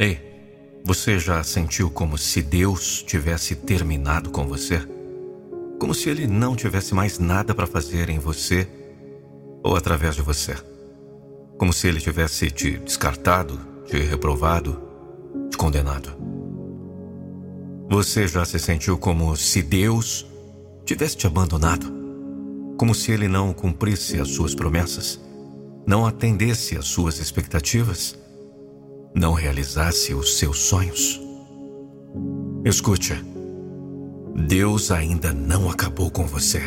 Ei, você já sentiu como se Deus tivesse terminado com você? Como se ele não tivesse mais nada para fazer em você ou através de você? Como se ele tivesse te descartado, te reprovado, te condenado? Você já se sentiu como se Deus tivesse te abandonado? Como se ele não cumprisse as suas promessas? Não atendesse às suas expectativas? Não realizasse os seus sonhos? Escute, Deus ainda não acabou com você.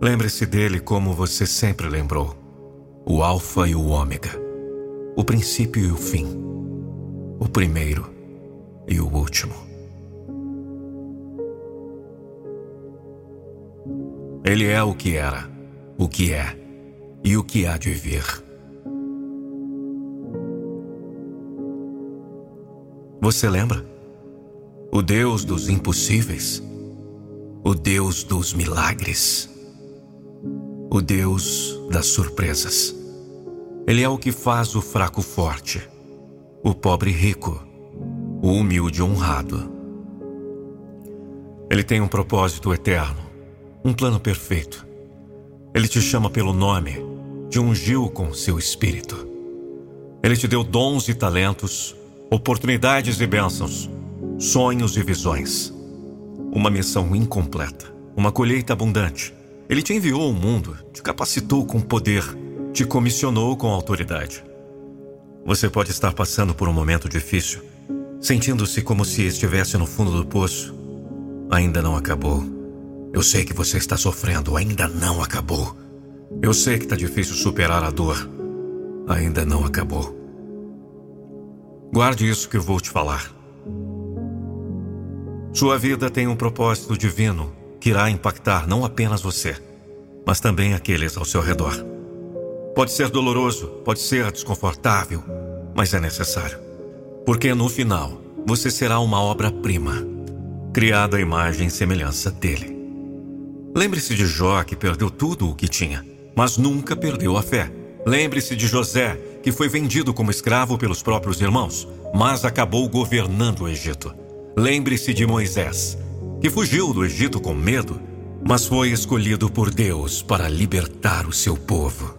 Lembre-se dele como você sempre lembrou: o Alfa e o Ômega, o princípio e o fim, o primeiro e o último. Ele é o que era, o que é e o que há de vir. Você lembra? O Deus dos impossíveis, o Deus dos milagres, o Deus das surpresas. Ele é o que faz o fraco forte, o pobre rico, o humilde honrado. Ele tem um propósito eterno, um plano perfeito. Ele te chama pelo nome te ungiu com seu espírito. Ele te deu dons e talentos, oportunidades e bênçãos, sonhos e visões. Uma missão incompleta, uma colheita abundante. Ele te enviou ao mundo, te capacitou com poder, te comissionou com autoridade. Você pode estar passando por um momento difícil, sentindo-se como se estivesse no fundo do poço. Ainda não acabou. Eu sei que você está sofrendo, ainda não acabou. Eu sei que está difícil superar a dor. Ainda não acabou. Guarde isso que eu vou te falar. Sua vida tem um propósito divino que irá impactar não apenas você, mas também aqueles ao seu redor. Pode ser doloroso, pode ser desconfortável, mas é necessário. Porque no final, você será uma obra-prima, criada à imagem e semelhança dele. Lembre-se de Jó que perdeu tudo o que tinha mas nunca perdeu a fé. Lembre-se de José, que foi vendido como escravo pelos próprios irmãos, mas acabou governando o Egito. Lembre-se de Moisés, que fugiu do Egito com medo, mas foi escolhido por Deus para libertar o seu povo.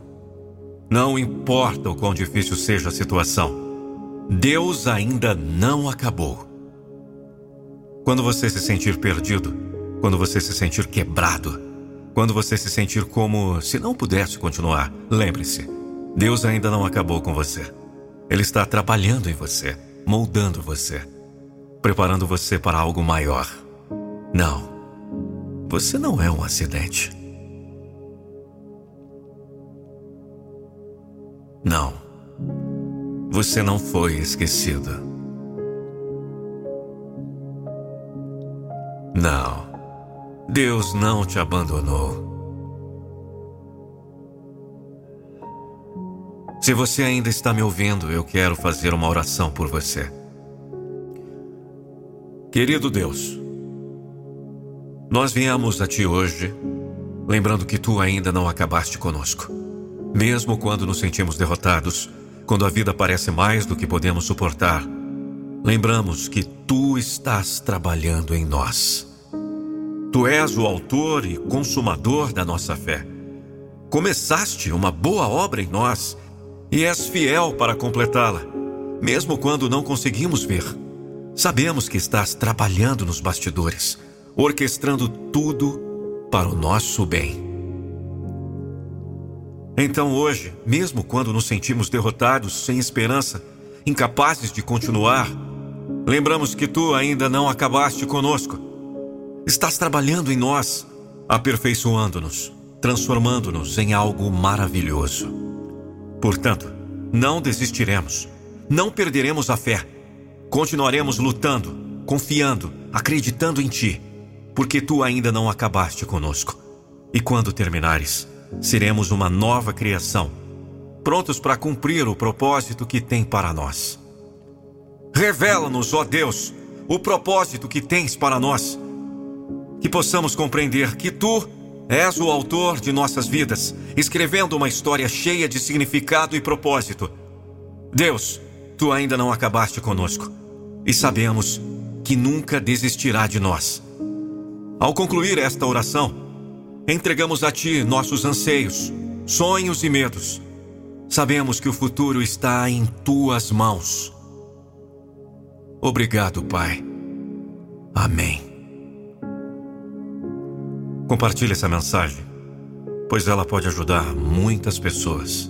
Não importa o quão difícil seja a situação, Deus ainda não acabou. Quando você se sentir perdido, quando você se sentir quebrado, quando você se sentir como se não pudesse continuar, lembre-se: Deus ainda não acabou com você. Ele está trabalhando em você, moldando você, preparando você para algo maior. Não, você não é um acidente. Não, você não foi esquecido. Não. Deus não te abandonou. Se você ainda está me ouvindo, eu quero fazer uma oração por você. Querido Deus, nós viemos a Ti hoje, lembrando que Tu ainda não acabaste conosco. Mesmo quando nos sentimos derrotados, quando a vida parece mais do que podemos suportar, lembramos que Tu estás trabalhando em nós. Tu és o autor e consumador da nossa fé. Começaste uma boa obra em nós e és fiel para completá-la, mesmo quando não conseguimos ver. Sabemos que estás trabalhando nos bastidores, orquestrando tudo para o nosso bem. Então hoje, mesmo quando nos sentimos derrotados, sem esperança, incapazes de continuar, lembramos que tu ainda não acabaste conosco Estás trabalhando em nós, aperfeiçoando-nos, transformando-nos em algo maravilhoso. Portanto, não desistiremos, não perderemos a fé. Continuaremos lutando, confiando, acreditando em Ti, porque Tu ainda não acabaste conosco. E quando terminares, seremos uma nova criação, prontos para cumprir o propósito que tem para nós. Revela-nos, ó Deus, o propósito que tens para nós que possamos compreender que tu és o autor de nossas vidas, escrevendo uma história cheia de significado e propósito. Deus, tu ainda não acabaste conosco e sabemos que nunca desistirá de nós. Ao concluir esta oração, entregamos a Ti nossos anseios, sonhos e medos. Sabemos que o futuro está em Tuas mãos. Obrigado, Pai. Amém. Compartilhe essa mensagem, pois ela pode ajudar muitas pessoas.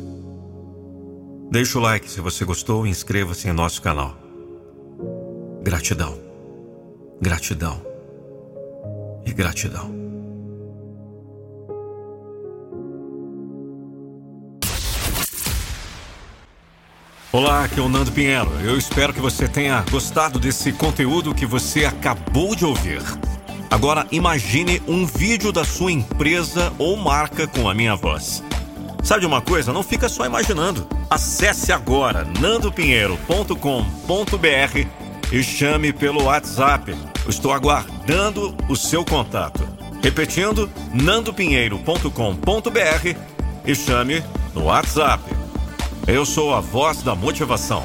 Deixe o like se você gostou e inscreva-se em nosso canal. Gratidão, gratidão e gratidão. Olá, aqui é o Nando Pinheiro. Eu espero que você tenha gostado desse conteúdo que você acabou de ouvir. Agora imagine um vídeo da sua empresa ou marca com a minha voz. Sabe de uma coisa? Não fica só imaginando. Acesse agora nandopinheiro.com.br e chame pelo WhatsApp. estou aguardando o seu contato. Repetindo, nandopinheiro.com.br e chame no WhatsApp. Eu sou a voz da motivação.